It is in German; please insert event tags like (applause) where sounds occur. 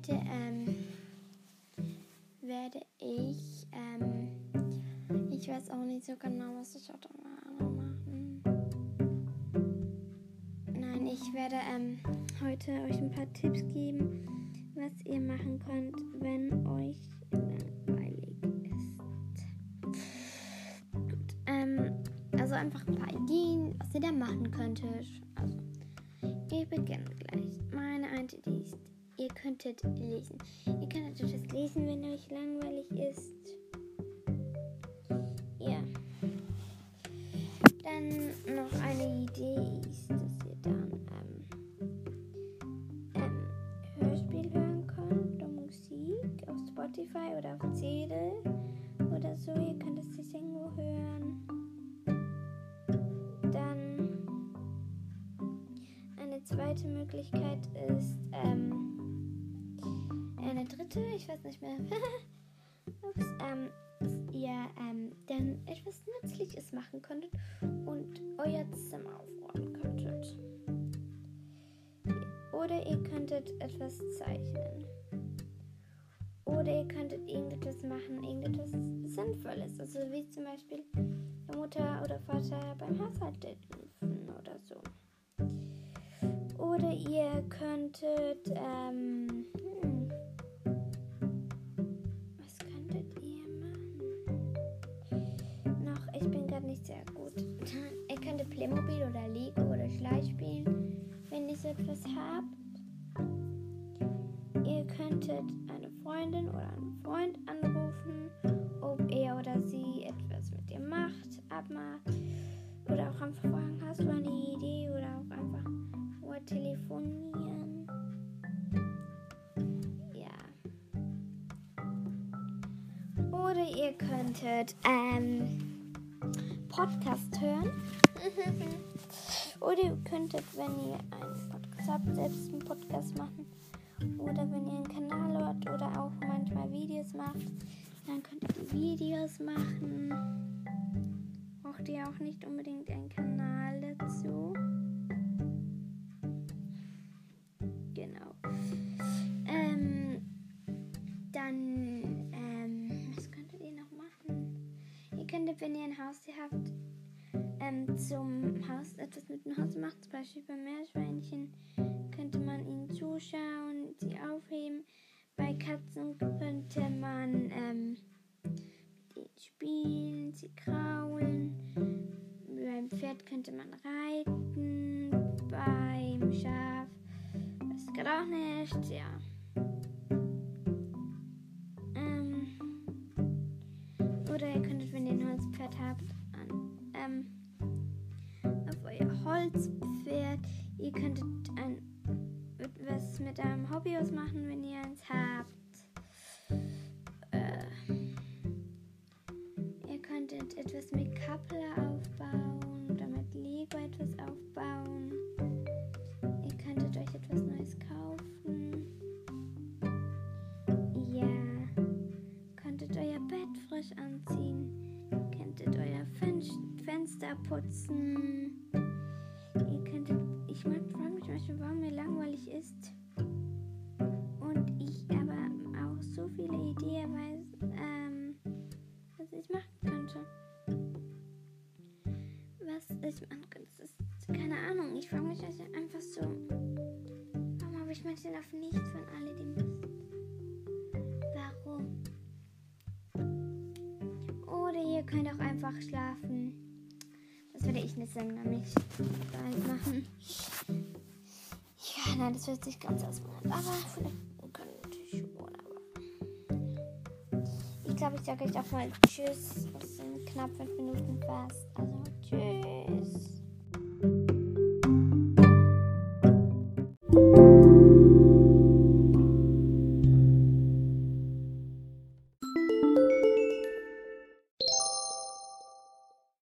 heute ähm, werde ich, ähm, ich weiß auch nicht so genau, was ich heute machen. Nein, ich werde ähm, heute euch ein paar Tipps geben, was ihr machen könnt, wenn euch langweilig ist. Gut, ähm, also einfach ein paar Ideen, was ihr da machen könntet. Also, ich beginne gleich. Meine eine Idee könntet lesen. Ihr könntet etwas lesen, wenn euch langweilig ist. Ja. Dann noch eine Idee ist, dass ihr dann ähm, ähm, Hörspiel hören könnt oder Musik auf Spotify oder auf CD oder so. Ihr könnt es sich irgendwo hören. Dann eine zweite Möglichkeit ist ähm, eine dritte, ich weiß nicht mehr. (laughs) Ups, ähm, dass ihr ähm, dann etwas Nützliches machen könntet und euer Zimmer aufräumen könntet. Oder ihr könntet etwas zeichnen. Oder ihr könntet irgendetwas machen, irgendetwas Sinnvolles. Also wie zum Beispiel Mutter oder Vater beim Haushalt helfen oder so. Oder ihr könntet, ähm, Playmobil oder Lego oder Schleich spielen, wenn ihr so etwas habt. Ihr könntet eine Freundin oder einen Freund anrufen, ob er oder sie etwas mit dir macht, abmacht. Oder auch einfach fragen, hast du eine Idee? Oder auch einfach nur telefonieren. Ja. Oder ihr könntet ähm, Podcast hören. (laughs) Oder ihr könntet, wenn ihr einen Podcast habt, selbst einen Podcast machen. Oder wenn ihr einen Kanal hört oder auch manchmal Videos macht, dann könnt ihr Videos machen. Braucht ihr auch nicht unbedingt einen Kanal dazu. Genau. Ähm, dann, ähm, was könntet ihr noch machen? Ihr könntet, wenn ihr ein Haustier habt, ähm, zum Haus etwas mit dem Haus macht, zum Beispiel bei Meerschweinchen, könnte man ihnen zuschauen, sie aufheben. Bei Katzen könnte man ähm, mit ihnen spielen, sie kraulen. Beim Pferd könnte man reiten. Beim Schaf ich gerade auch nicht, ja. Ähm, oder ihr könntet, wenn ihr ein Holzpferd habt, an, ähm, Holzpferd. Ihr könntet ein, was mit einem Hobby ausmachen, wenn ihr eins habt. Äh, ihr könntet etwas mit Kappler aufbauen oder mit Lego etwas aufbauen. Ihr könntet euch etwas Neues kaufen. Ja, könntet euer Bett frisch anziehen. Könntet euer Fen Fenster putzen. Ich frage mich manchmal, warum mir langweilig ist. Und ich aber auch so viele Ideen weiß, ähm, was ich machen könnte. Was ich machen könnte, das ist keine Ahnung. Ich frage mich also einfach so, warum habe ich manchmal auf nichts von alledem Lust? Warum? Oder ihr könnt auch einfach schlafen. Das würde ich nicht sagen, nämlich nein, das wird sich ganz ausmachen. Aber vielleicht könnte ich schon, aber. Ich glaube, ich sage euch auch mal Tschüss. Es sind knapp fünf Minuten fast. Also, Tschüss.